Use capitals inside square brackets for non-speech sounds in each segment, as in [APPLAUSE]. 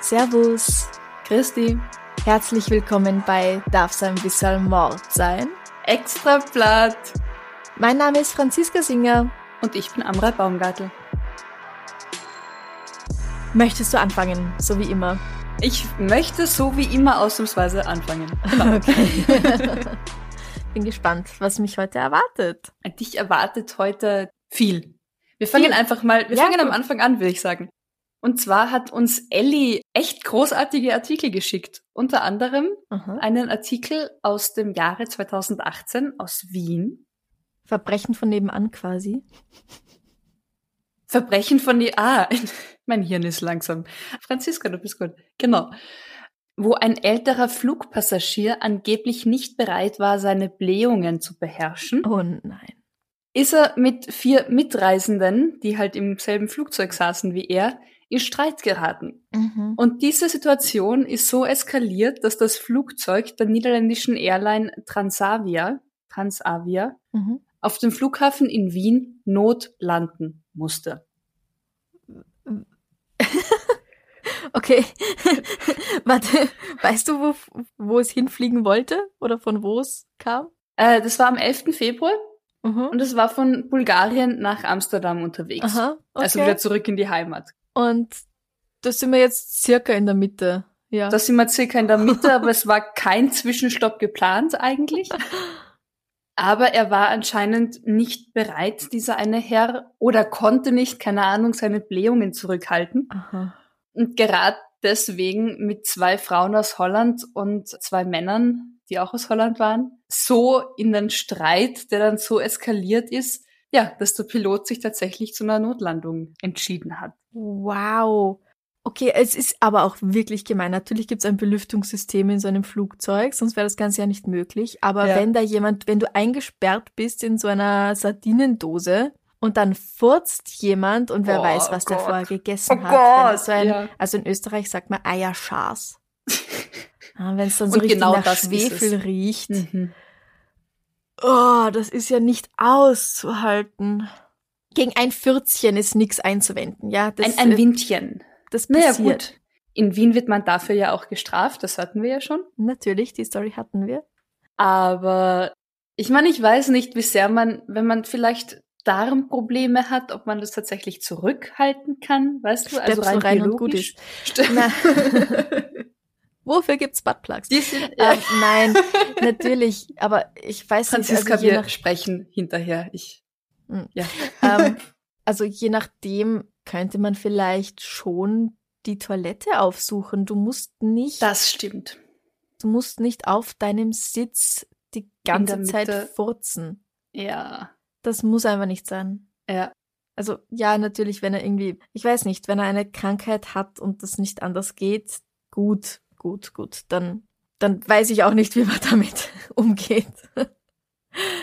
Servus, Christi, herzlich willkommen bei Darf's ein bisschen Mord sein? extra Blatt. Mein Name ist Franziska Singer. Und ich bin Amra Baumgartel. Möchtest du anfangen, so wie immer? Ich möchte so wie immer ausnahmsweise anfangen. [LAUGHS] Okay. [LAUGHS] Bin gespannt, was mich heute erwartet. Dich erwartet heute viel. Wir fangen Viel? einfach mal, wir Ja, fangen am gut. Anfang an, würde ich sagen. Und zwar hat uns Ellie echt großartige Artikel geschickt. Unter anderem Aha. einen Artikel aus dem Jahre 2018 aus Wien. Verbrechen von nebenan quasi. Verbrechen von die, ah, [LAUGHS] mein Hirn ist langsam. Franziska, du bist gut. Genau. Wo ein älterer Flugpassagier angeblich nicht bereit war, seine Blähungen zu beherrschen, Oh nein. ist er mit vier Mitreisenden, die halt im selben Flugzeug saßen wie er, in Streit geraten. Mhm. Und diese Situation ist so eskaliert, dass das Flugzeug der niederländischen Airline Transavia, Transavia, Mhm. auf dem Flughafen in Wien notlanden musste. [LAUGHS] Okay. [LAUGHS] Warte, weißt du, wo, wo es hinfliegen wollte? Oder von wo es kam? Äh, das war am 11. Februar Mhm. und es war von Bulgarien nach Amsterdam unterwegs. Aha. Okay. Also wieder zurück in die Heimat. Und da sind wir jetzt circa in der Mitte. Ja. Da sind wir circa in der Mitte, aber es war kein Zwischenstopp geplant eigentlich. Aber er war anscheinend nicht bereit, dieser eine Herr, oder konnte nicht, keine Ahnung, seine Blähungen zurückhalten. Aha. Und gerade deswegen mit zwei Frauen aus Holland und zwei Männern, die auch aus Holland waren, so in den Streit, der dann so eskaliert ist, ja, dass der Pilot sich tatsächlich zu einer Notlandung entschieden hat. Wow. Okay, es ist aber auch wirklich gemein. Natürlich gibt es ein Belüftungssystem in so einem Flugzeug, sonst wäre das Ganze ja nicht möglich. Aber Ja. wenn da jemand, wenn du eingesperrt bist in so einer Sardinendose und dann furzt jemand und wer Oh weiß, was der Gott. vorher gegessen Oh hat. So ein, ja. Also in Österreich sagt man Eierschars. [LAUGHS] wenn es dann so Und richtig genau nach Schwefel riecht. Mhm. Oh, das ist ja nicht auszuhalten. Gegen ein Fürzchen ist nichts einzuwenden, ja. Das, Ein, ein Windchen. Das Naja, passiert. gut. In Wien wird man dafür ja auch gestraft, das hatten wir ja schon. Natürlich, die Story hatten wir. Aber ich meine, ich weiß nicht, wie sehr man, wenn man vielleicht Darmprobleme hat, ob man das tatsächlich zurückhalten kann, weißt du? Also Stöpsel rein, rein und gut. Na. [LAUGHS] Wofür gibt's Buttplugs? Die sind, Ähm, nein, [LAUGHS] natürlich, aber ich weiß Franziska, nicht, also je wir nach, sprechen hinterher. Ich, Hm. ja. ähm, [LAUGHS] also je nachdem könnte man vielleicht schon die Toilette aufsuchen. Du musst nicht, Das stimmt. du musst nicht auf deinem Sitz die ganze Zeit furzen. Ja. Das muss einfach nicht sein. Ja. Also ja, natürlich, wenn er irgendwie, ich weiß nicht, wenn er eine Krankheit hat und das nicht anders geht, gut, gut, gut, dann, dann weiß ich auch nicht, wie man [LAUGHS] damit umgeht.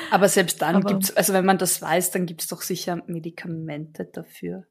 Aber selbst dann Aber- gibt's, also wenn man das weiß, dann gibt's doch sicher Medikamente dafür.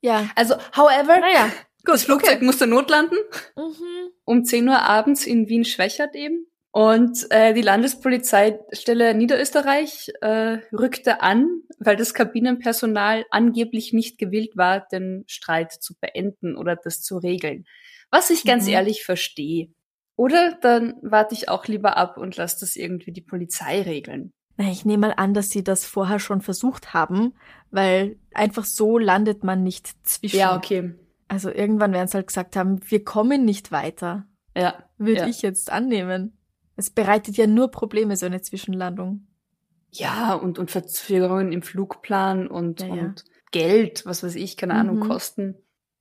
Ja, Also, however, naja, gut, das Flugzeug okay. musste notlanden. Mhm. um 10 Uhr abends in Wien-Schwächert eben. Und äh, die Landespolizeistelle Niederösterreich äh, rückte an, weil das Kabinenpersonal angeblich nicht gewillt war, den Streit zu beenden oder das zu regeln. Was ich ganz Mhm. ehrlich verstehe. Oder dann warte ich auch lieber ab und lasse das irgendwie die Polizei regeln. Na, Ich nehme mal an, dass sie das vorher schon versucht haben, weil einfach so landet man nicht zwischen. Ja, okay. Also irgendwann werden sie halt gesagt haben, wir kommen nicht weiter. Ja. Würde Ja. ich jetzt annehmen. Es bereitet ja nur Probleme, so eine Zwischenlandung. Ja, und, und Verzögerungen im Flugplan und, Ja, ja. und Geld, was weiß ich, keine Ahnung, Mhm. Kosten.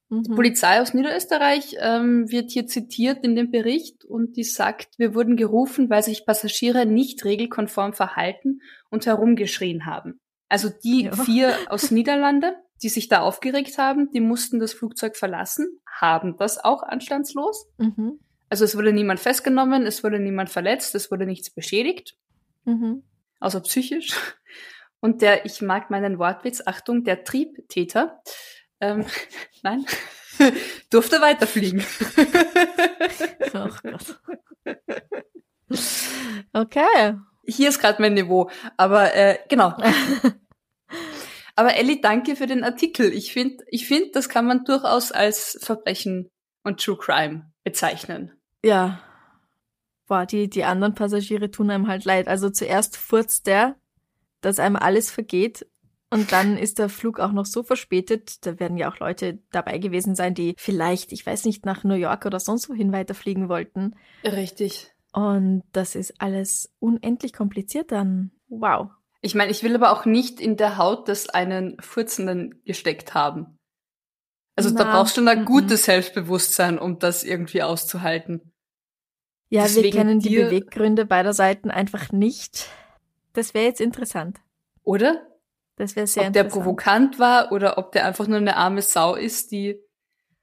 Die Polizei aus Niederösterreich ähm, wird hier zitiert in dem Bericht und die sagt, wir wurden gerufen, weil sich Passagiere nicht regelkonform verhalten und herumgeschrien haben. Also die Ja. vier [LAUGHS] aus Niederlande, die sich da aufgeregt haben, die mussten das Flugzeug verlassen, haben das auch anstandslos. Mhm. Also es wurde niemand festgenommen, es wurde niemand verletzt, es wurde nichts beschädigt, Mhm. außer psychisch. Und der, ich mag meinen Wortwitz, Achtung, der Triebtäter, ähm, [LAUGHS] nein, [LAUGHS] durfte weiterfliegen. [LAUGHS] Ach Gott. Okay. Hier ist gerade mein Niveau, aber äh, genau. aber Ellie, danke für den Artikel. Ich finde, ich find, das kann man durchaus als Verbrechen und True Crime bezeichnen. Ja. Boah, die, die anderen Passagiere tun einem halt leid. Also zuerst furzt der, dass einem alles vergeht. Und dann ist der Flug auch noch so verspätet. Da werden ja auch Leute dabei gewesen sein, die vielleicht, ich weiß nicht, nach New York oder sonst wohin weiterfliegen wollten. Richtig. Und das ist alles unendlich kompliziert dann. Wow. Ich meine, ich will aber auch nicht in der Haut des einen Furzenden gesteckt haben. Also da Na, brauchst du ein gutes Selbstbewusstsein, um das irgendwie auszuhalten. Ja, wir Deswegen kennen die Beweggründe beider Seiten einfach nicht. Das wäre jetzt interessant. Oder? Das wäre sehr ob der interessant. provokant war oder ob der einfach nur eine arme Sau ist, die,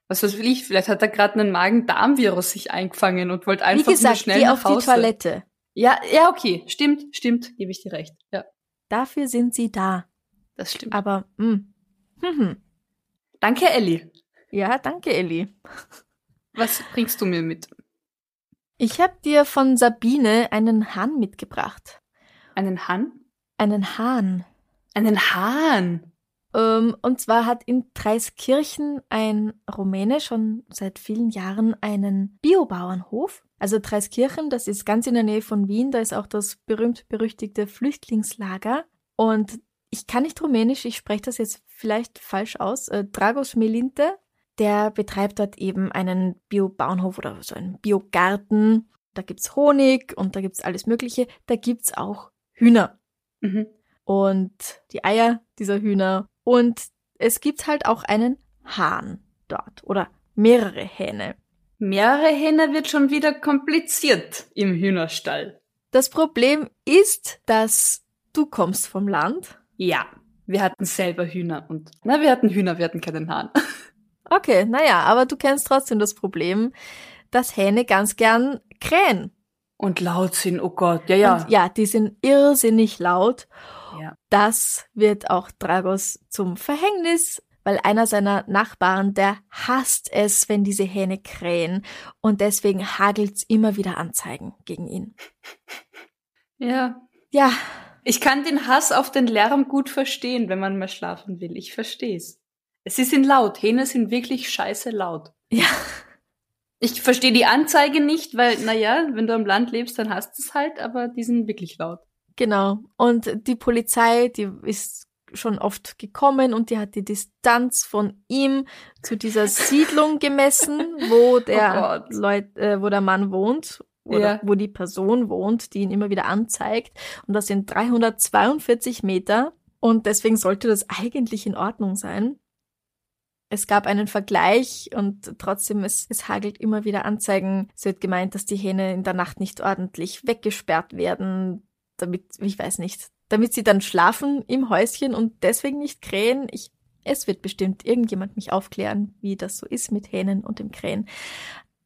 was weiß ich, vielleicht hat er gerade einen Magen-Darm-Virus sich eingefangen und wollte Wie einfach nur gesagt, schnell geh nach auf die Hause. Toilette. Ja, ja, okay, stimmt, stimmt, gebe ich dir recht. Ja, Dafür sind sie da. das stimmt. Aber, mh. Hm. Danke, Elli. Ja, danke, Elli. Was bringst du mir mit? Ich habe dir von Sabine einen Hahn mitgebracht. Einen Hahn? Einen Hahn. Einen Hahn. Ähm, und zwar hat in Dreiskirchen ein Rumäne schon seit vielen Jahren einen Biobauernhof. Also Dreiskirchen, das ist ganz in der Nähe von Wien, da ist auch das berühmt-berüchtigte Flüchtlingslager. Und ich kann nicht Rumänisch, ich spreche das jetzt vielleicht falsch aus. Äh, Dragos Melinte, der betreibt dort eben einen Biobauernhof oder so einen Biogarten. Da gibt's Honig und da gibt's alles Mögliche. Da gibt's auch Hühner Mhm. und die Eier dieser Hühner. Und es gibt halt auch einen Hahn dort oder mehrere Hähne. Mehrere Hähne wird schon wieder kompliziert im Hühnerstall. Das Problem ist, dass du kommst vom Land. Ja, wir hatten selber Hühner und, na, wir hatten Hühner, wir hatten keinen Hahn. [LAUGHS] Okay, naja, aber du kennst trotzdem das Problem, dass Hähne ganz gern krähen. Und laut sind, oh Gott, ja, ja. Und ja, die sind irrsinnig laut. Ja. Das wird auch Dragos zum Verhängnis, weil einer seiner Nachbarn, der hasst es, wenn diese Hähne krähen. Und deswegen hagelt's immer wieder Anzeigen gegen ihn. [LAUGHS] ja. Ja, Ich kann den Hass auf den Lärm gut verstehen, wenn man mal schlafen will. Ich versteh's. Sie sind laut. Hähne sind wirklich scheiße laut. ja, Ich verstehe die Anzeige nicht, weil, naja, wenn du am Land lebst, dann hast du es halt, aber die sind wirklich laut. genau. Und die Polizei, die ist schon oft gekommen und die hat die Distanz von ihm zu dieser [LAUGHS] Siedlung gemessen, wo der Gott. Leut, äh, wo der Mann wohnt oder Ja. wo die Person wohnt, die ihn immer wieder anzeigt. Und das sind 342 Meter und deswegen sollte das eigentlich in Ordnung sein. Es gab einen Vergleich und trotzdem, es, es hagelt immer wieder Anzeigen. Es wird gemeint, dass die Hähne in der Nacht nicht ordentlich weggesperrt werden, damit, ich weiß nicht, damit sie dann schlafen im Häuschen und deswegen nicht krähen. Ich, es wird bestimmt irgendjemand mich aufklären, wie das so ist mit Hähnen und dem Krähen.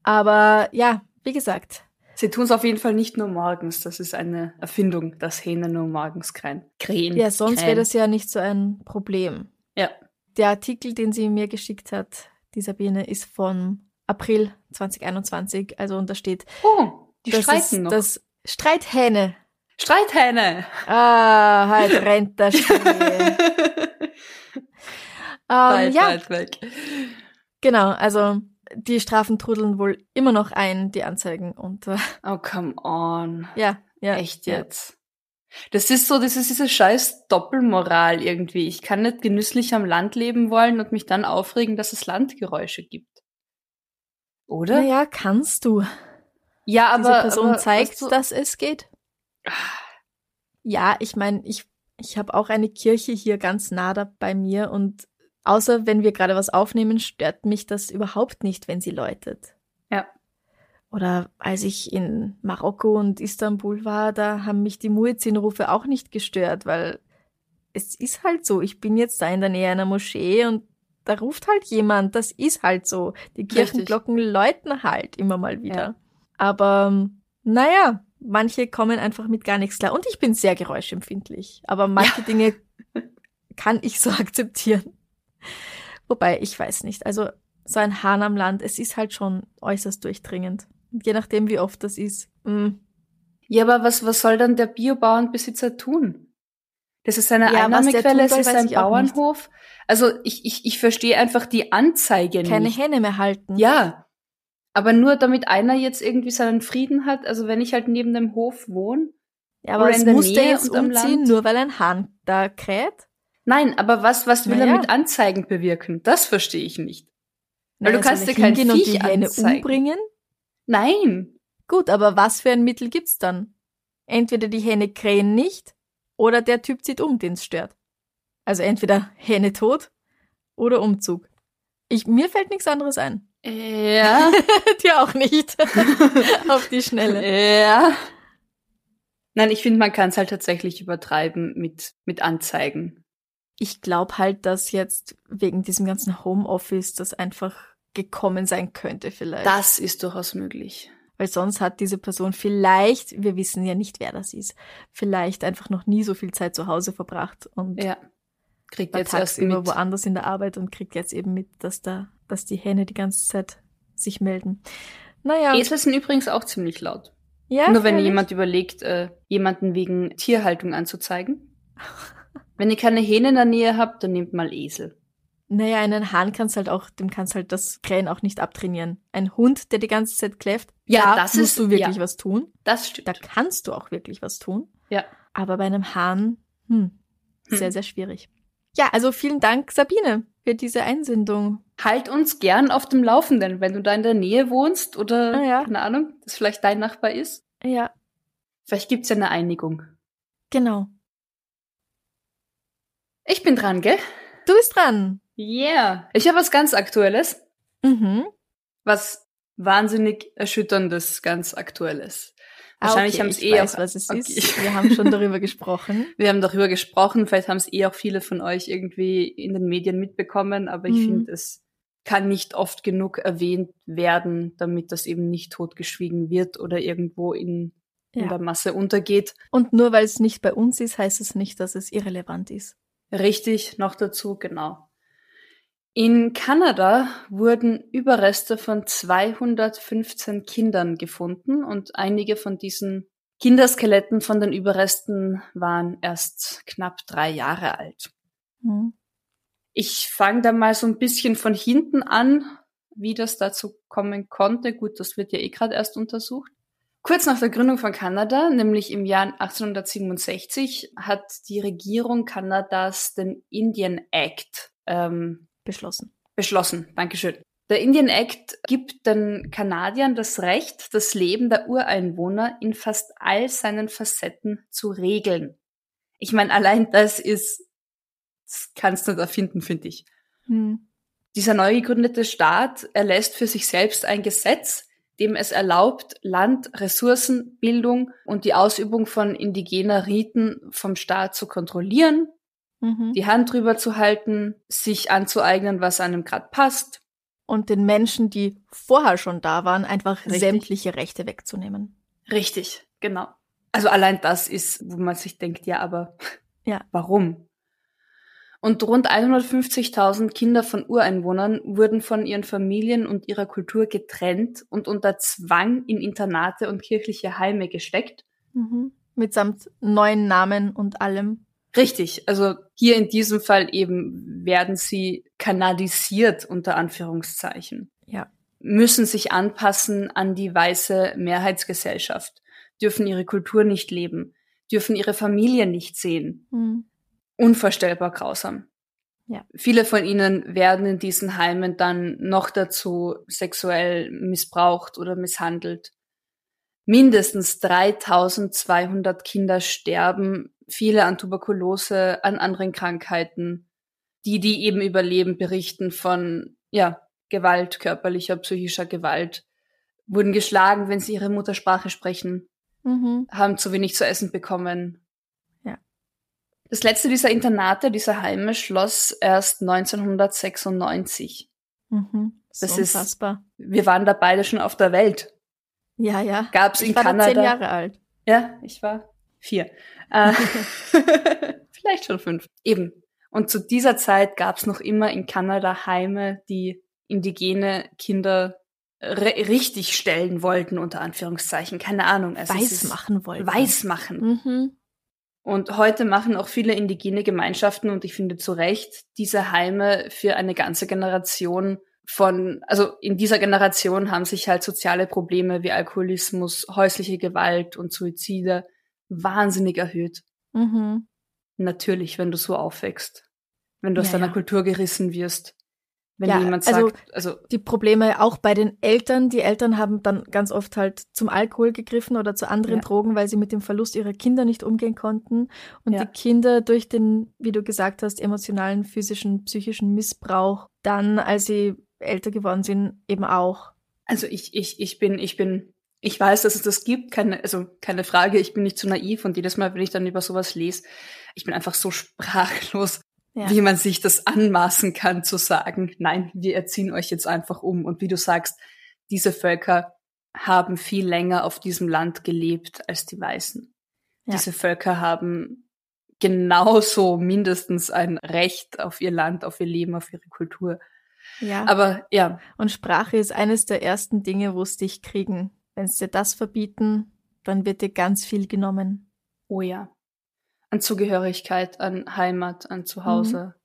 Aber ja, wie gesagt, Sie tun es auf jeden Fall nicht nur morgens. Das ist eine Erfindung, dass Hähne nur morgens krähen. Krähen. ja, sonst wäre das ja nicht so ein Problem. Ja. Der Artikel, den sie mir geschickt hat, die Sabine, ist von April 2021. Also und da steht, Oh, die das streiten ist noch. das Streithähne. Streithähne. Ah, halt rennt der Schnee. [LAUGHS] ähm, weit, ja, weit weg. genau. Also die Strafen trudeln wohl immer noch ein, die Anzeigen. Und äh, Oh, come on. ja, ja. Echt jetzt? Das ist so, das ist diese scheiß Doppelmoral irgendwie. Ich kann nicht genüsslich am Land leben wollen und mich dann aufregen, dass es Landgeräusche gibt. Oder? Naja, kannst du. ja, Diese aber Person aber, zeigt, du, dass es geht. Ja, ich meine, ich, ich habe auch eine Kirche hier ganz nah da bei mir und Außer wenn wir gerade was aufnehmen, stört mich das überhaupt nicht, wenn sie läutet. Oder als ich in Marokko und Istanbul war, da haben mich die Muezzinrufe auch nicht gestört, weil es ist halt so, ich bin jetzt da in der Nähe einer Moschee und da ruft halt jemand, das ist halt so. Die Kirchenglocken Richtig. läuten halt immer mal wieder. Ja. Aber naja, manche kommen einfach mit gar nichts klar. Und ich bin sehr geräuschempfindlich. Aber manche ja. Dinge kann ich so [LAUGHS] akzeptieren. Wobei, ich weiß nicht. Also so ein Hahn am Land, es ist halt schon äußerst durchdringend. Je nachdem, wie oft das ist. Mm. Ja, aber was, was soll dann der Biobauernbesitzer tun? Das ist seine ja, Einnahmequelle, es ist ein Bauernhof. Also ich, ich, ich verstehe einfach die Anzeige Keine nicht. Keine Hähne mehr halten. Ja. Aber nur damit einer jetzt irgendwie seinen Frieden hat, also wenn ich halt neben dem Hof wohne. Ja, aber es muss der jetzt umziehen, nur weil ein Hahn da kräht? Nein, aber was, was will naja. er mit Anzeigen bewirken? Das verstehe ich nicht. Weil naja, du kannst dir kein Viech und die Hähne anzeigen. umbringen? Nein. Gut, aber was für ein Mittel gibt's dann? Entweder die Hähne krähen nicht oder der Typ zieht um, den es stört. Also entweder Hähne tot oder Umzug. Ich, mir fällt nichts anderes ein. Ja. [LAUGHS] Dir auch nicht. [LAUGHS] Auf die Schnelle. Ja. Nein, ich finde, man kann es halt tatsächlich übertreiben mit, mit Anzeigen. Ich glaube halt, dass jetzt wegen diesem ganzen Homeoffice das einfach gekommen sein könnte vielleicht. Das ist durchaus möglich weil sonst hat diese Person vielleicht, wir wissen ja nicht, wer das ist, vielleicht einfach noch nie so viel Zeit zu Hause verbracht und ja. kriegt jetzt erst immer woanders in der Arbeit und kriegt jetzt eben mit, dass da, dass die Hähne die ganze Zeit sich melden. Naja. Esel sind übrigens auch ziemlich laut. Ja, Nur wenn jemand überlegt, äh, jemanden wegen Tierhaltung anzuzeigen. wenn ihr keine Hähne in der Nähe habt, dann nehmt mal Esel. Naja, einen Hahn kannst halt auch, dem kannst halt das Krähen auch nicht abtrainieren. Ein Hund, der die ganze Zeit kläfft, ja, da das musst ist, du wirklich ja, was tun. Das stimmt. Da kannst du auch wirklich was tun. Ja. Aber bei einem Hahn, hm, hm. sehr, sehr schwierig. Ja, also vielen Dank, Sabine, für diese Einsendung. Halt uns gern auf dem Laufenden, wenn du da in der Nähe wohnst oder, ah, ja. keine Ahnung, das vielleicht dein Nachbar ist. Ja. Vielleicht gibt's ja eine Einigung. Genau. Ich bin dran, gell? Du bist dran. Yeah. Ich habe was ganz Aktuelles. Mhm. Was wahnsinnig Erschütterndes, ganz Aktuelles. Ah, Wahrscheinlich ah, okay, haben es eh weiß, auch, was es okay. ist. Wir haben schon darüber gesprochen. [LAUGHS] Wir haben darüber gesprochen. Vielleicht haben es eh auch viele von euch irgendwie in den Medien mitbekommen. Aber ich mhm. finde, es kann nicht oft genug erwähnt werden, damit das eben nicht totgeschwiegen wird oder irgendwo in, ja. in der Masse untergeht. Und nur weil es nicht bei uns ist, heißt es nicht, dass es irrelevant ist. Richtig, noch dazu, genau. In Kanada wurden Überreste von 215 Kindern gefunden und einige von diesen Kinderskeletten von den Überresten waren erst knapp drei Jahre alt. Mhm. Ich fange da mal so ein bisschen von hinten an, wie das dazu kommen konnte. Gut, das wird ja eh gerade erst untersucht. Kurz nach der Gründung von Kanada, nämlich im Jahr 1867, hat die Regierung Kanadas den Indian Act ähm, Beschlossen. Beschlossen, Dankeschön. Der Indian Act gibt den Kanadiern das Recht, das Leben der Ureinwohner in fast all seinen Facetten zu regeln. Ich meine, allein das ist, das kannst du nicht erfinden, finde ich. Hm. Dieser neu gegründete Staat erlässt für sich selbst ein Gesetz, dem es erlaubt, Land, Ressourcen, Bildung und die Ausübung von indigener Riten vom Staat zu kontrollieren mhm. die Hand drüber zu halten, sich anzueignen, was einem gerade passt. Und den Menschen, die vorher schon da waren, einfach Richtig. sämtliche Rechte wegzunehmen. Richtig, genau. Also allein das ist, wo man sich denkt, ja, aber [LAUGHS] ja. warum? Und rund 150.000 Kinder von Ureinwohnern wurden von ihren Familien und ihrer Kultur getrennt und unter Zwang in Internate und kirchliche Heime gesteckt. Mhm. Mitsamt neuen Namen und allem. Richtig, also hier in diesem Fall eben werden sie kanadisiert unter Anführungszeichen. Ja. Müssen sich anpassen an die weiße Mehrheitsgesellschaft, dürfen ihre Kultur nicht leben, dürfen ihre Familie nicht sehen. Mhm. Unvorstellbar grausam. Ja. Viele von ihnen werden in diesen Heimen dann noch dazu sexuell missbraucht oder misshandelt. Mindestens 3200 Kinder sterben viele an Tuberkulose, an anderen Krankheiten. die, die eben überleben, berichten von, ja, Gewalt, körperlicher, psychischer Gewalt, wurden geschlagen, wenn sie ihre Muttersprache sprechen, Mhm. haben zu wenig zu essen bekommen. Ja. Das letzte dieser Internate, dieser Heime, schloss erst 1996. Mhm. So Das ist- unfassbar. Wir waren da beide schon auf der Welt. Ja, ja. Gab's ich in war da Kanada? zehn Jahre alt. Ja, ich war vier. Äh, [LAUGHS] [LAUGHS] vielleicht schon fünf. Eben. Und zu dieser Zeit gab es noch immer in Kanada Heime, die indigene Kinder richtig stellen wollten, unter Anführungszeichen. Keine Ahnung. Also Weiß machen wollten. Weiß machen. Mhm. Und heute machen auch viele indigene Gemeinschaften, und ich finde zu Recht, diese Heime für eine ganze Generation von, also in dieser Generation haben sich halt soziale Probleme wie Alkoholismus, häusliche Gewalt und Suizide wahnsinnig erhöht. Mhm. Natürlich, wenn du so aufwächst. Wenn du aus Ja, deiner ja. Kultur gerissen wirst. Wenn Ja, jemand also- sagt, also, Die Probleme auch bei den Eltern. Die Eltern haben dann ganz oft halt zum Alkohol gegriffen oder zu anderen. Drogen, weil sie mit dem Verlust ihrer Kinder nicht umgehen konnten. Und die Kinder durch den, wie du gesagt hast, emotionalen, physischen, psychischen Missbrauch dann, als sie älter geworden sind, eben auch. also ich, ich, ich bin, ich bin, ich weiß, dass es das gibt, keine, also keine Frage, ich bin nicht zu naiv und jedes Mal, wenn ich dann über sowas lese, ich bin einfach so sprachlos, Ja. wie man sich das anmaßen kann zu sagen, nein, wir erziehen euch jetzt einfach um. Und wie du sagst, diese Völker haben viel länger auf diesem Land gelebt als die Weißen. Ja. Diese Völker haben genauso mindestens ein Recht auf ihr Land, auf ihr Leben, auf ihre Kultur. Ja. Aber ja, Und Sprache ist eines der ersten Dinge, wo es dich kriegen. Wenn sie dir das verbieten, dann wird dir ganz viel genommen. Oh ja. An Zugehörigkeit, an Heimat, an Zuhause.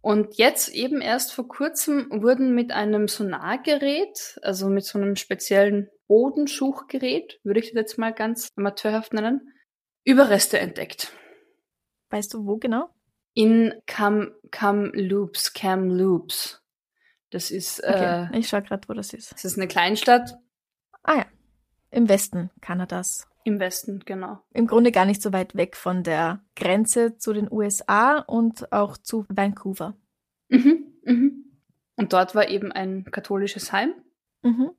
Und jetzt eben erst vor kurzem wurden mit einem Sonargerät, also mit so einem speziellen Bodenschuchgerät, würde ich das jetzt mal ganz amateurhaft nennen, Überreste entdeckt. Weißt du, wo genau? In Cam, Kamloops, Kamloops. Das ist, Okay, äh, ich schau gerade, wo das ist. das ist eine Kleinstadt Ah ja, im Westen Kanadas. im Westen, genau. Im Grunde gar nicht so weit weg von der Grenze zu den USA und auch zu Vancouver. Mhm, mhm. Und dort war eben ein katholisches Heim. Mhm.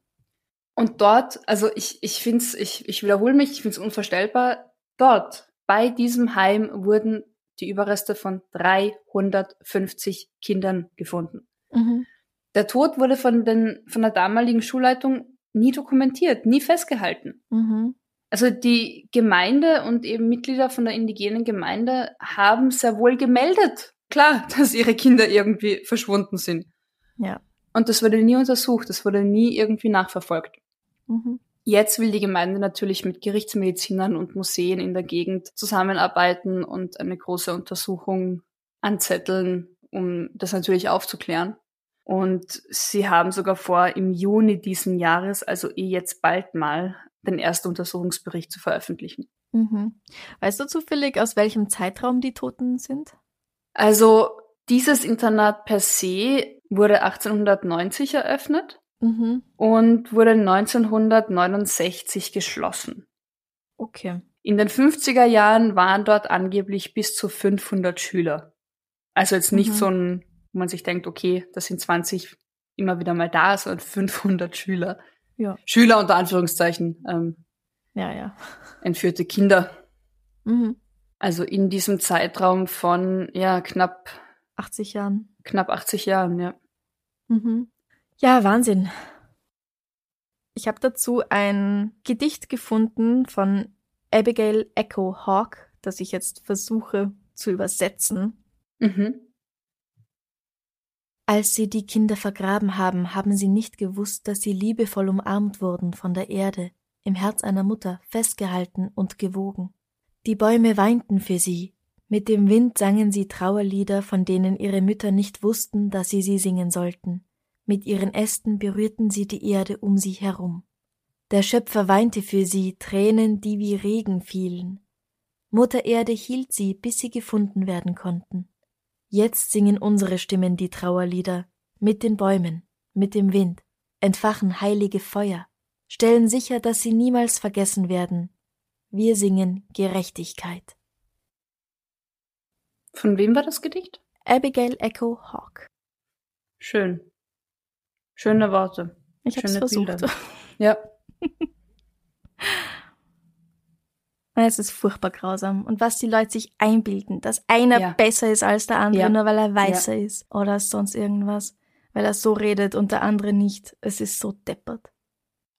Und dort, also ich, ich finde es, ich, ich wiederhole mich, ich finde es unvorstellbar, dort, bei diesem Heim wurden die Überreste von 350 Kindern gefunden. Mhm. Der Tod wurde von, den, von der damaligen Schulleitung nie dokumentiert, nie festgehalten. Mhm. Also die Gemeinde und eben Mitglieder von der indigenen Gemeinde haben sehr wohl gemeldet, klar, [LAUGHS] dass ihre Kinder irgendwie verschwunden sind. Ja. Und das wurde nie untersucht, das wurde nie irgendwie nachverfolgt. Mhm. Jetzt will die Gemeinde natürlich mit Gerichtsmedizinern und Museen in der Gegend zusammenarbeiten und eine große Untersuchung anzetteln, um das natürlich aufzuklären. Und sie haben sogar vor, im Juni diesen Jahres, also eh jetzt bald mal, den ersten Untersuchungsbericht zu veröffentlichen. Mhm. Weißt du zufällig, aus welchem Zeitraum die Toten sind? Also dieses Internat per se wurde 1890 eröffnet Mhm. und wurde 1969 geschlossen. Okay. In den 50er Jahren waren dort angeblich bis zu 500 Schüler. Also jetzt nicht Mhm. so ein, wo man sich denkt, okay, das sind 20 immer wieder mal da, sondern 500 Schüler. Ja. Schüler unter Anführungszeichen, ähm, Ja, ja. entführte Kinder. Mhm. Also in diesem Zeitraum von, ja, knapp, 80 Jahren. knapp 80 Jahren, ja. Mhm. Ja, Wahnsinn. Ich habe dazu ein Gedicht gefunden von Abigail Echo Hawke, das ich jetzt versuche zu übersetzen. Mhm. Als sie die Kinder vergraben haben, haben sie nicht gewusst, dass sie liebevoll umarmt wurden von der Erde, im Herz einer Mutter, festgehalten und gewogen. Die Bäume weinten für sie, mit dem Wind sangen sie Trauerlieder, von denen ihre Mütter nicht wussten, dass sie sie singen sollten. Mit ihren Ästen berührten sie die Erde um sie herum. Der Schöpfer weinte für sie Tränen, die wie Regen fielen. Mutter Erde hielt sie, bis sie gefunden werden konnten. Jetzt singen unsere Stimmen die Trauerlieder, mit den Bäumen, mit dem Wind, entfachen heilige Feuer, stellen sicher, dass sie niemals vergessen werden. Wir singen Gerechtigkeit. Von wem war das Gedicht? Abigail Echo Hawk. Schön. Schöne Worte. Ich habe versucht. Bilder. [LAUGHS] Ja. Es ist furchtbar grausam. Und was die Leute sich einbilden, dass einer Ja. besser ist als der andere, Ja. nur weil er weißer ist oder sonst irgendwas, weil er so redet und der andere nicht. Es ist so deppert.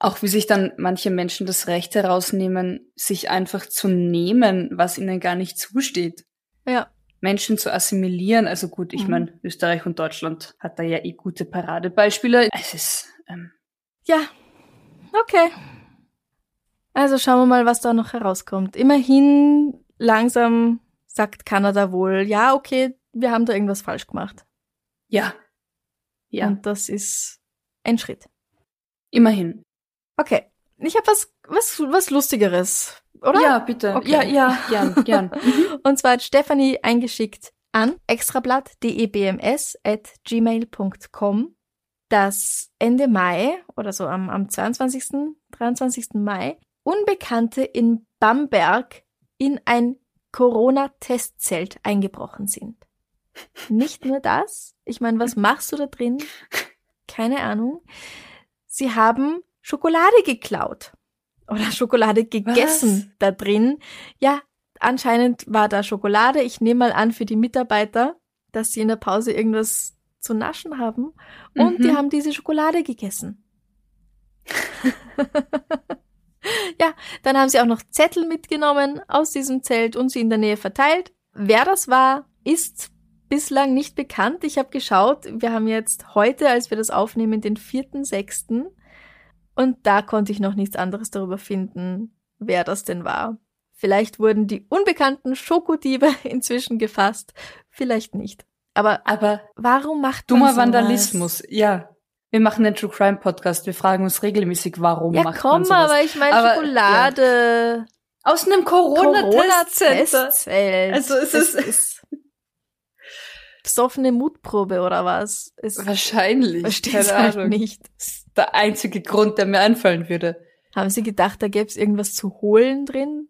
Auch wie sich dann manche Menschen das Recht herausnehmen, sich einfach zu nehmen, was ihnen gar nicht zusteht. Ja. Menschen zu assimilieren. Also gut, ich Mhm. meine, Österreich und Deutschland hat da ja eh gute Paradebeispiele. Es ist, ähm, Ja. Okay. Also schauen wir mal, was da noch herauskommt. Immerhin langsam sagt Kanada wohl, ja, okay, wir haben da irgendwas falsch gemacht. ja. Ja, Und das ist ein Schritt. immerhin. Okay. Ich habe was, was, was Lustigeres, oder? Ja, bitte. Okay. Ja, ja, [LAUGHS] gern, gern. Und zwar hat Stephanie eingeschickt an extrablatt.debms at gmail.com, dass Ende Mai oder so am, am 22., 23. Mai Unbekannte in Bamberg in ein Corona-Testzelt eingebrochen sind. Nicht nur das, ich meine, was machst du da drin? Keine Ahnung. Sie haben Schokolade geklaut oder Schokolade gegessen da drin. Ja, anscheinend war da Schokolade. Ich nehme mal an für die Mitarbeiter, dass sie in der Pause irgendwas zu naschen haben. Und Mhm. die haben diese Schokolade gegessen. [LAUGHS] [LAUGHS] ja, dann haben sie auch noch Zettel mitgenommen aus diesem Zelt und sie in der Nähe verteilt. Wer das war, ist bislang nicht bekannt. Ich habe geschaut, wir haben jetzt heute, als wir das aufnehmen, den 4.6. Und da konnte ich noch nichts anderes darüber finden, wer das denn war. Vielleicht wurden die unbekannten Schokodiebe [LAUGHS] inzwischen gefasst, vielleicht nicht. Aber Aber warum macht man dummer? Vandalismus, ja. Wir machen den True Crime Podcast. Wir fragen uns regelmäßig, warum Ja, macht komm, man sowas. aber ich meine Aber, Schokolade, Aus einem Corona-Testzelt. Corona-Testzelt. Also es ist- ist besoffene Mutprobe oder was? Es Wahrscheinlich. verstehe es halt Ahnung. nicht. Das ist der einzige Grund, der mir einfallen würde. Haben Sie gedacht, da gäbe es irgendwas zu holen drin?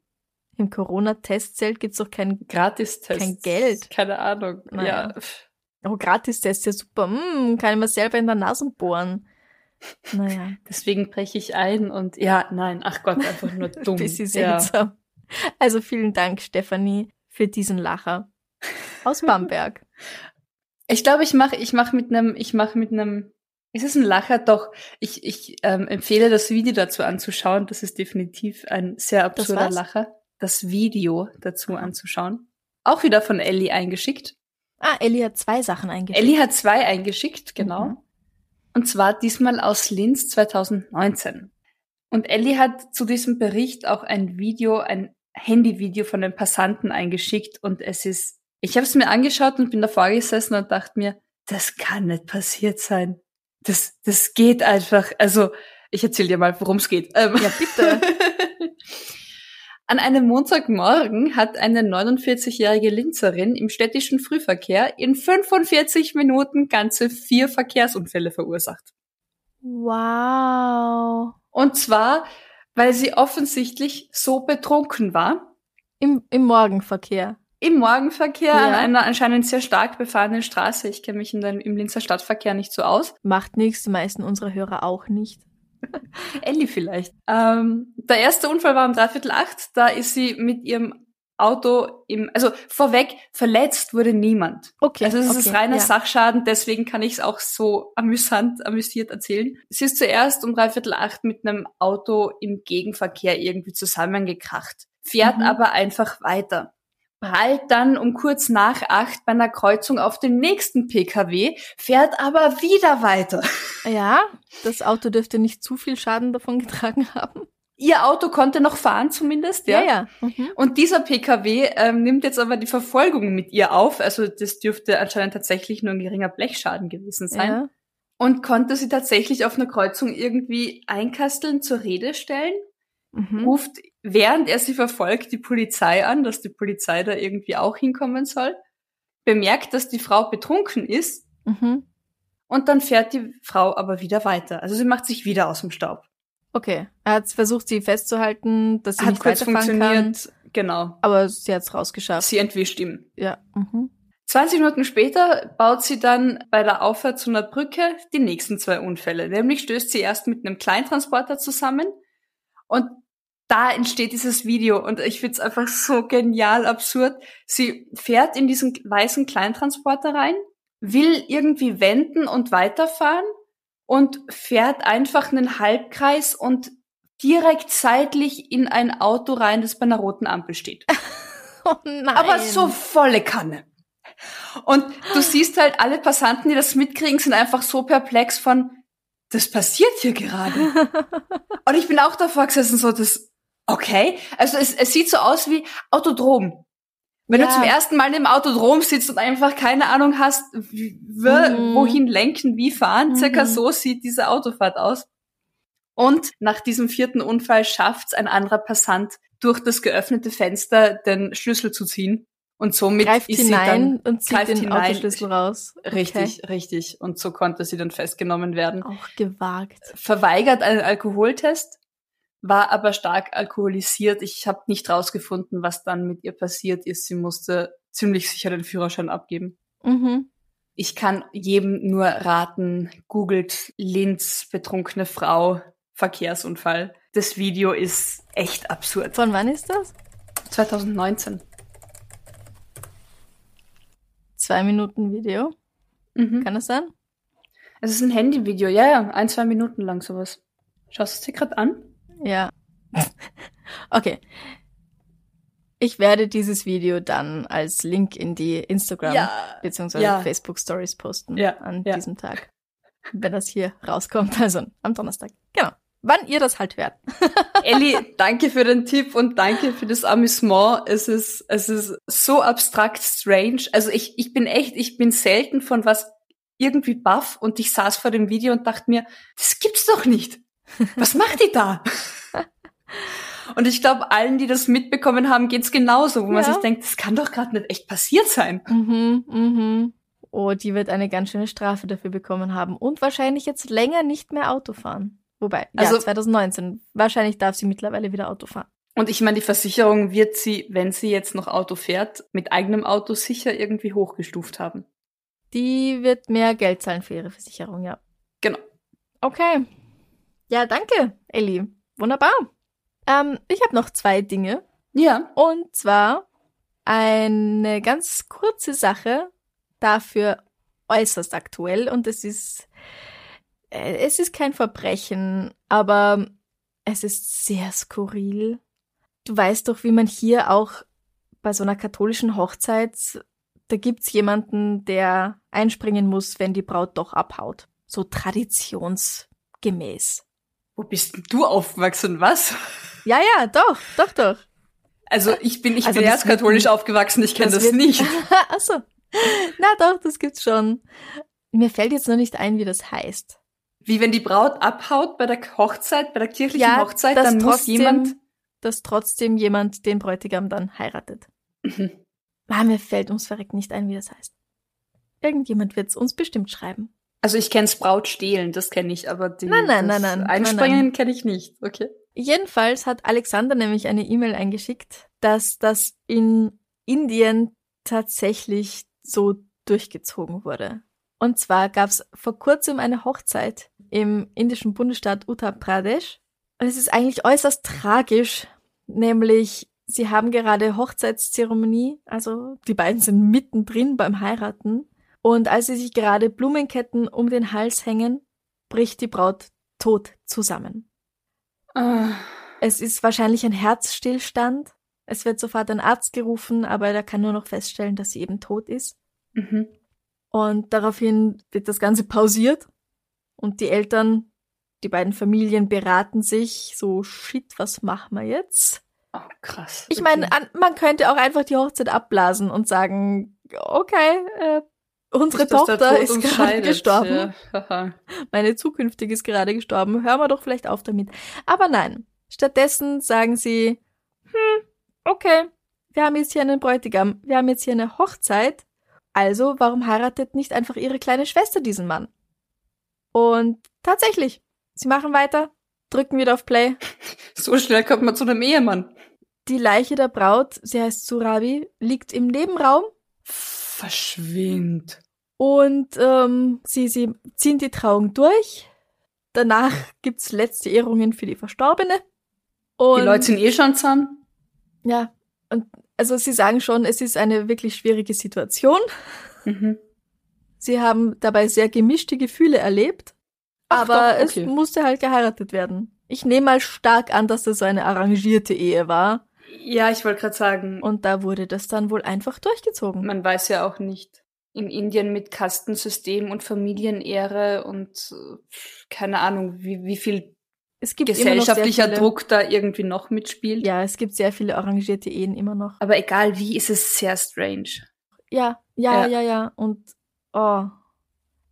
Im Corona-Testzelt gibt's doch kein Gratis-Test. Kein Geld. Keine Ahnung. Naja. Ja. Oh, Gratis-Test, ja super. Hm, kann ich mir selber in der Nase bohren. Naja, [LAUGHS] Deswegen breche ich ein und ja, nein, ach Gott, einfach nur [LAUGHS] dumm. bisschen ja. seltsam. Also vielen Dank, Stefanie, für diesen Lacher. Aus [LAUGHS] Bamberg. Ich glaube, ich mache ich mach mit einem, ich mache mit einem, ist es ein Lacher? Doch, ich, ich ähm, empfehle das Video dazu anzuschauen. Das ist definitiv ein sehr Das absurder was? Lacher. Das Video dazu anzuschauen. Auch wieder von Ellie eingeschickt. Ah, Ellie hat zwei Sachen eingeschickt. Ellie hat zwei eingeschickt, genau. Mhm. Und zwar diesmal aus Linz 2019. Und Ellie hat zu diesem Bericht auch ein Video, ein Handyvideo von den Passanten eingeschickt und es ist, ich habe es mir angeschaut und bin davor gesessen und dachte mir, das kann nicht passiert sein. Das, das geht einfach. Also, ich erzähle dir mal, worum es geht. Ähm, Ja, bitte. [LAUGHS] An einem Montagmorgen hat eine 49-jährige Linzerin im städtischen Frühverkehr in 45 Minuten ganze vier Verkehrsunfälle verursacht. Wow. Und zwar, weil sie offensichtlich so betrunken war. Im, Im Morgenverkehr. Im Morgenverkehr Ja. an einer anscheinend sehr stark befahrenen Straße. Ich kenne mich in den, im Linzer Stadtverkehr nicht so aus. Macht nichts, die meisten unserer Hörer auch nicht. [LAUGHS] Ellie vielleicht. Ähm, der erste Unfall war um dreiviertel acht. Da ist sie mit ihrem Auto im, also vorweg, verletzt wurde niemand. Okay. Also es okay, ist reiner ja. Sachschaden, deswegen kann ich es auch so amüsant, amüsiert erzählen. Sie ist zuerst um dreiviertel acht mit einem Auto im Gegenverkehr irgendwie zusammengekracht, fährt Mhm. aber einfach weiter. Prallt dann um kurz nach acht bei einer Kreuzung auf den nächsten PKW, fährt aber wieder weiter. [LAUGHS] Ja, das Auto dürfte nicht zu viel Schaden davon getragen haben. Ihr Auto konnte noch fahren zumindest, ja. Ja, ja. Mhm. Und dieser PKW ähm, nimmt jetzt aber die Verfolgung mit ihr auf. Also das dürfte anscheinend tatsächlich nur ein geringer Blechschaden gewesen sein. ja. Und konnte sie tatsächlich auf einer Kreuzung irgendwie einkasteln, zur Rede stellen. Mhm. Ruft, während er sie verfolgt, die Polizei an, dass die Polizei da irgendwie auch hinkommen soll. Bemerkt, dass die Frau betrunken ist. Mhm. Und dann fährt die Frau aber wieder weiter. Also sie macht sich wieder aus dem Staub. Okay. Er hat versucht, sie festzuhalten, dass sie Hat nicht kurz weiterfahren kann. funktioniert. Genau. Aber sie hat's rausgeschafft. Sie entwischt ihm. Ja. Mhm. 20 Minuten später baut sie dann bei der Auffahrt zu einer Brücke die nächsten zwei Unfälle. Nämlich stößt sie erst mit einem Kleintransporter zusammen und da entsteht dieses Video und ich find's einfach so genial absurd. Sie fährt in diesen weißen Kleintransporter rein, will irgendwie wenden und weiterfahren und fährt einfach einen Halbkreis und direkt seitlich in ein Auto rein, das bei einer roten Ampel steht. [LAUGHS] Oh nein. Aber so volle Kanne. Und du siehst halt, alle Passanten, die das mitkriegen, sind einfach so perplex von, das passiert hier gerade. [LAUGHS] Und ich bin auch davor gesessen, so, das, okay. Also es, es sieht so aus wie Autodrom. Wenn Ja. du zum ersten Mal im Autodrom sitzt und einfach keine Ahnung hast, Mhm. wohin lenken, wie fahren, circa Mhm. so sieht diese Autofahrt aus. Und nach diesem vierten Unfall schafft's ein anderer Passant durch das geöffnete Fenster den Schlüssel zu ziehen. Und somit greift ist sie hinein dann und zieht den hinein. Autoschlüssel raus. Richtig, richtig. Und so konnte sie dann festgenommen werden. Okay. Auch gewagt. Verweigert einen Alkoholtest, war aber stark alkoholisiert. Ich habe nicht rausgefunden, was dann mit ihr passiert ist. Sie musste ziemlich sicher den Führerschein abgeben. Mhm. Ich kann jedem nur raten, googelt Linz, betrunkene Frau, Verkehrsunfall. Das Video ist echt absurd. Von wann ist das? 2019. Zwei Minuten Video. Mhm. Kann das sein? Es ist ein Handyvideo, ja, ja, ein, zwei Minuten lang sowas. Schaust du es dir gerade an? Ja. Okay. Ich werde dieses Video dann als Link in die Instagram Ja. bzw. Ja. Facebook Stories posten Ja, an diesem Tag. Wenn das hier rauskommt, also am Donnerstag. Genau. Wann ihr das halt hört. [LAUGHS] Elli, danke für den Tipp und danke für das Amüsement. Es ist, es ist so abstrakt strange. Also ich, ich bin echt, ich bin selten von was irgendwie baff und ich saß vor dem Video und dachte mir, das gibt's doch nicht. Was macht die da? Und ich glaube, allen, die das mitbekommen haben, geht's genauso, wo man Ja. sich denkt, das kann doch gerade nicht echt passiert sein. Mhm, mhm. Oh, die wird eine ganz schöne Strafe dafür bekommen haben und wahrscheinlich jetzt länger nicht mehr Auto fahren. Wobei, Also- ja, 2019. Wahrscheinlich darf sie mittlerweile wieder Auto fahren. Und ich meine, die Versicherung wird sie, wenn sie jetzt noch Auto fährt, mit eigenem Auto sicher irgendwie hochgestuft haben. Die wird mehr Geld zahlen für ihre Versicherung, ja. Genau. Okay. Ja, danke, Elli. Wunderbar. Ähm, ich habe noch zwei Dinge. Ja. Und zwar eine ganz kurze Sache, dafür äußerst aktuell. Und es ist, äh, es ist kein Verbrechen, aber es ist sehr skurril. Du weißt doch, wie man hier auch bei so einer katholischen Hochzeit, da gibt's jemanden, der einspringen muss, wenn die Braut doch abhaut. So traditionsgemäß. Wo bist denn du aufgewachsen, was? Ja, ja, doch, doch, doch. Also ich bin, ich Also bin das erst katholisch aufgewachsen, ich kenne das, wird- nicht. [LAUGHS] Ach so. Na doch, das gibt's schon. Mir fällt jetzt noch nicht ein, wie das heißt. Wie wenn die Braut abhaut bei der Hochzeit, bei der kirchlichen Hochzeit, dass dann muss trotzdem, jemand. dass trotzdem jemand den Bräutigam dann heiratet. Mhm. Ah, mir fällt ums Verreck nicht ein, wie das heißt. Irgendjemand wird's uns bestimmt schreiben. Also ich kenn's Braut stehlen, das kenne ich, aber die Nein, nein, nein, nein, Einspringen kenne ich nicht. Okay. Jedenfalls hat Alexander nämlich eine E-Mail eingeschickt, dass das in Indien tatsächlich so durchgezogen wurde. Und zwar gab's vor kurzem eine Hochzeit im indischen Bundesstaat Uttar Pradesh. Und es ist eigentlich äußerst tragisch, nämlich sie haben gerade Hochzeitszeremonie, also die beiden sind mittendrin beim Heiraten. Und als sie sich gerade Blumenketten um den Hals hängen, bricht die Braut tot zusammen. Ah, Es ist wahrscheinlich ein Herzstillstand. Es wird sofort ein Arzt gerufen, aber der kann nur noch feststellen, dass sie eben tot ist. mhm. Und daraufhin wird das Ganze pausiert. Und die Eltern, die beiden Familien beraten sich so, shit, was machen wir jetzt? Oh, krass. Ich meine, an- man könnte auch einfach die Hochzeit abblasen und sagen, okay, äh, unsere Tochter ist gerade gestorben. Ja, meine zukünftige ist gerade gestorben, hören wir doch vielleicht auf damit. Aber nein, stattdessen sagen sie, hm, okay, wir haben jetzt hier einen Bräutigam, wir haben jetzt hier eine Hochzeit, also warum heiratet nicht einfach ihre kleine Schwester diesen Mann? Und tatsächlich, sie machen weiter, drücken wieder auf Play. [LAUGHS] so schnell kommt man zu einem Ehemann. Die Leiche der Braut, sie heißt Surabi, liegt im Nebenraum Verschwind. Und ähm, sie, sie ziehen die Trauung durch. Danach gibt's letzte Ehrungen für die Verstorbene. Und, die Leute sind eh schon zusammen. Ja, und also sie sagen schon, es ist eine wirklich schwierige Situation. Mhm. Sie haben dabei sehr gemischte Gefühle erlebt, Ach aber doch, okay. es musste halt geheiratet werden. Ich nehme mal stark an, dass das so eine arrangierte Ehe war. Ja, ich wollte gerade sagen, Und da wurde das dann wohl einfach durchgezogen. man weiß ja auch nicht. In Indien mit Kastensystem und Familienehre und äh, keine Ahnung, wie, wie viel Es gibt gesellschaftlicher viele, Druck da irgendwie noch mitspielt. Ja, es gibt sehr viele arrangierte Ehen immer noch. Aber egal wie, ist es sehr strange. Ja, ja, Ja. ja, ja. Und oh,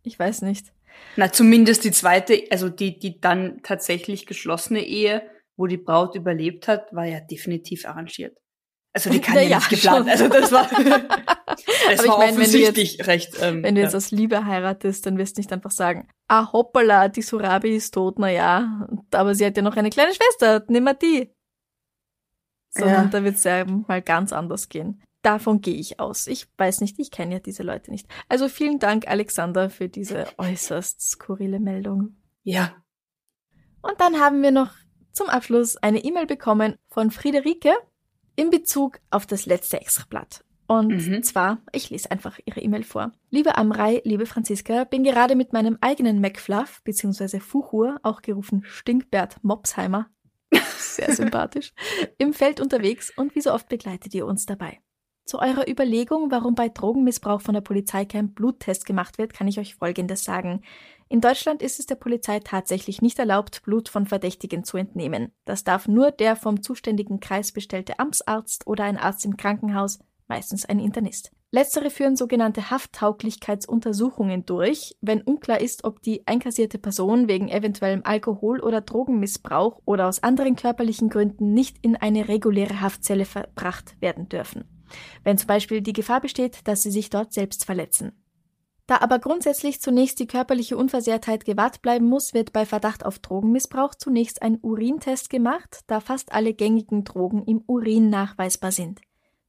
ich weiß nicht. Na, zumindest die zweite, also die, die dann tatsächlich geschlossene Ehe, wo die Braut überlebt hat, war ja definitiv arrangiert. Also die [LAUGHS] kann ja, ja, nicht geplant. schon. Also das war, [LAUGHS] [LAUGHS] das Aber ich meine, wenn du jetzt- recht. Ähm, Wenn du ja. jetzt aus Liebe heiratest, dann wirst du nicht einfach sagen, ah hoppala, die Surabi ist tot, na ja, aber sie hat ja noch eine kleine Schwester, nimm mal die. Sondern Ja. da wird es ja mal ganz anders gehen. Davon gehe ich aus. Ich weiß nicht, ich kenne ja diese Leute nicht. Also vielen Dank, Alexander, für diese äußerst skurrile Meldung. ja. Und dann haben wir noch zum Abschluss eine E-Mail bekommen von Friederike in Bezug auf das letzte Extrablatt. Und Mhm. zwar, ich lese einfach ihre E-Mail vor. Liebe Amrei, liebe Franziska, bin gerade mit meinem eigenen McFluff bzw. Fuchur, auch gerufen Stinkbert Mopsheimer, sehr [LAUGHS] sympathisch, im Feld unterwegs und wie so oft begleitet ihr uns dabei. Zu eurer Überlegung, warum bei Drogenmissbrauch von der Polizei kein Bluttest gemacht wird, kann ich euch Folgendes sagen. In Deutschland ist es der Polizei tatsächlich nicht erlaubt, Blut von Verdächtigen zu entnehmen. Das darf nur der vom zuständigen Kreis bestellte Amtsarzt oder ein Arzt im Krankenhaus, meistens ein Internist. Letztere führen sogenannte Hafttauglichkeitsuntersuchungen durch, wenn unklar ist, ob die einkassierte Person wegen eventuellem Alkohol- oder Drogenmissbrauch oder aus anderen körperlichen Gründen nicht in eine reguläre Haftzelle verbracht werden dürfen. Wenn zum Beispiel die Gefahr besteht, dass sie sich dort selbst verletzen. Da aber grundsätzlich zunächst die körperliche Unversehrtheit gewahrt bleiben muss, wird bei Verdacht auf Drogenmissbrauch zunächst ein Urintest gemacht, da fast alle gängigen Drogen im Urin nachweisbar sind.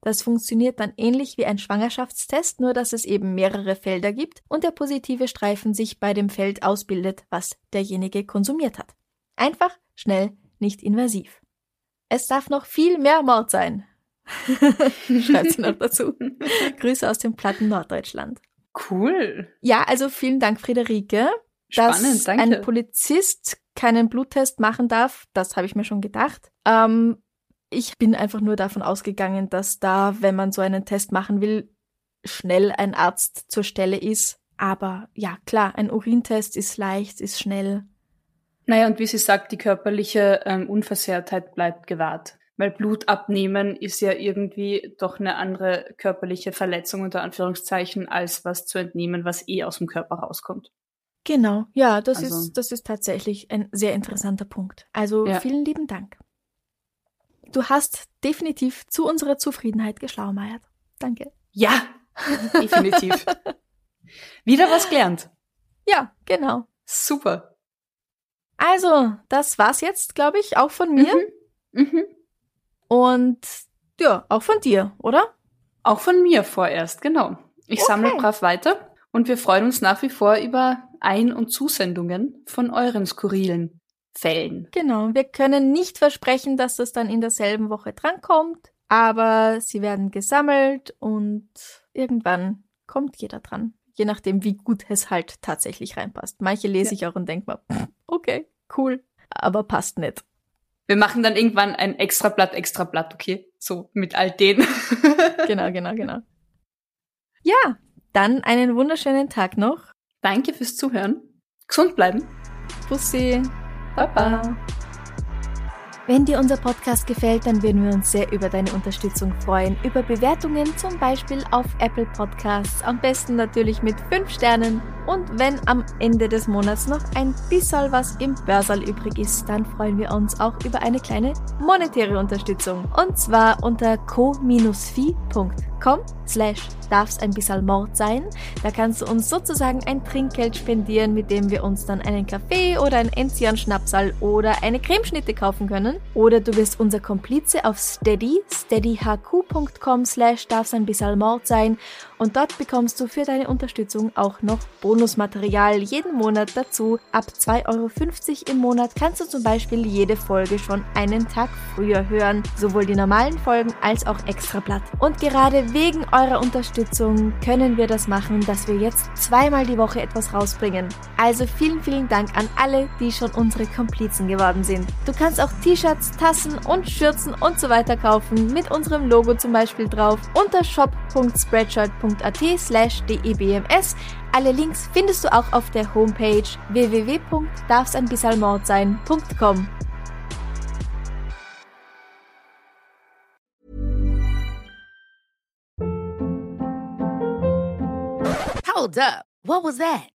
Das funktioniert dann ähnlich wie ein Schwangerschaftstest, nur dass es eben mehrere Felder gibt und der positive Streifen sich bei dem Feld ausbildet, was derjenige konsumiert hat. Einfach, schnell, nicht invasiv. Es darf noch viel mehr Mord sein. [LAUGHS] Schreibt sie noch dazu. [LAUGHS] Grüße aus dem platten Norddeutschland. Cool. Ja, also vielen Dank, Friederike. Dass Spannend, danke. ein Polizist keinen Bluttest machen darf, das habe ich mir schon gedacht. Ähm, ich bin einfach nur davon ausgegangen, dass da, wenn man so einen Test machen will, schnell ein Arzt zur Stelle ist. Aber ja, klar, ein Urintest ist leicht, ist schnell. Naja, und wie sie sagt, die körperliche ähm, Unversehrtheit bleibt gewahrt. Weil Blut abnehmen ist ja irgendwie doch eine andere körperliche Verletzung unter Anführungszeichen, als was zu entnehmen, was eh aus dem Körper rauskommt. Genau, ja, das Also- ist, das ist tatsächlich ein sehr interessanter Punkt. Also Ja. vielen lieben Dank. Du hast definitiv zu unserer Zufriedenheit geschlaumeiert. Danke. Ja, definitiv. [LAUGHS] Wieder was gelernt. Ja, genau. Super. Also, das war's jetzt, glaube ich, auch von mir. Mhm. Und ja, auch von dir, oder? Auch von mir vorerst, genau. Ich Okay. sammle brav weiter und wir freuen uns nach wie vor über Ein- und Zusendungen von euren skurrilen Fällen. Genau. Wir können nicht versprechen, dass das dann in derselben Woche drankommt, aber sie werden gesammelt und irgendwann kommt jeder dran. Je nachdem, wie gut es halt tatsächlich reinpasst. Manche lese ich auch und denke pff, [LAUGHS] okay, cool, aber passt nicht. Wir machen dann irgendwann ein extra Blatt, extra Blatt, okay? So mit all denen. [LAUGHS] Genau, genau, genau. Ja, dann einen wunderschönen Tag noch. Danke fürs Zuhören. Gesund bleiben. Pussy. Baba. Wenn dir unser Podcast gefällt, dann würden wir uns sehr über deine Unterstützung freuen. Über Bewertungen zum Beispiel auf Apple Podcasts. Am besten natürlich mit 5 Sternen Und wenn am Ende des Monats noch ein bisschen was im Börsal übrig ist, dann freuen wir uns auch über eine kleine monetäre Unterstützung. Und zwar unter co-fi.com slash darf's ein bisschen Mord sein. Da kannst du uns sozusagen ein Trinkgeld spendieren, mit dem wir uns dann einen Kaffee oder ein Enzian Schnapsal oder eine Cremeschnitte kaufen können. Oder du wirst unser Komplize auf Steady, steadyhq.com slash darf's ein bisschen Mord sein. Und dort bekommst du für deine Unterstützung auch noch Bonusmaterial jeden Monat dazu. Ab 2,50 Euro im Monat kannst du zum Beispiel jede Folge schon einen Tag früher hören. Sowohl die normalen Folgen als auch Extrablatt. Und gerade wegen eurer Unterstützung können wir das machen, dass wir jetzt zweimal die Woche etwas rausbringen. Also vielen, vielen Dank an alle, die schon unsere Komplizen geworden sind. Du kannst auch T-Shirts, Tassen und Schürzen und so weiter kaufen, mit unserem Logo zum Beispiel drauf, unter shop.spreadshirt.at slash debms. Alle Links findest du auch auf der Homepage www.darfseinbissalmordsein.com. Hold up. What was that?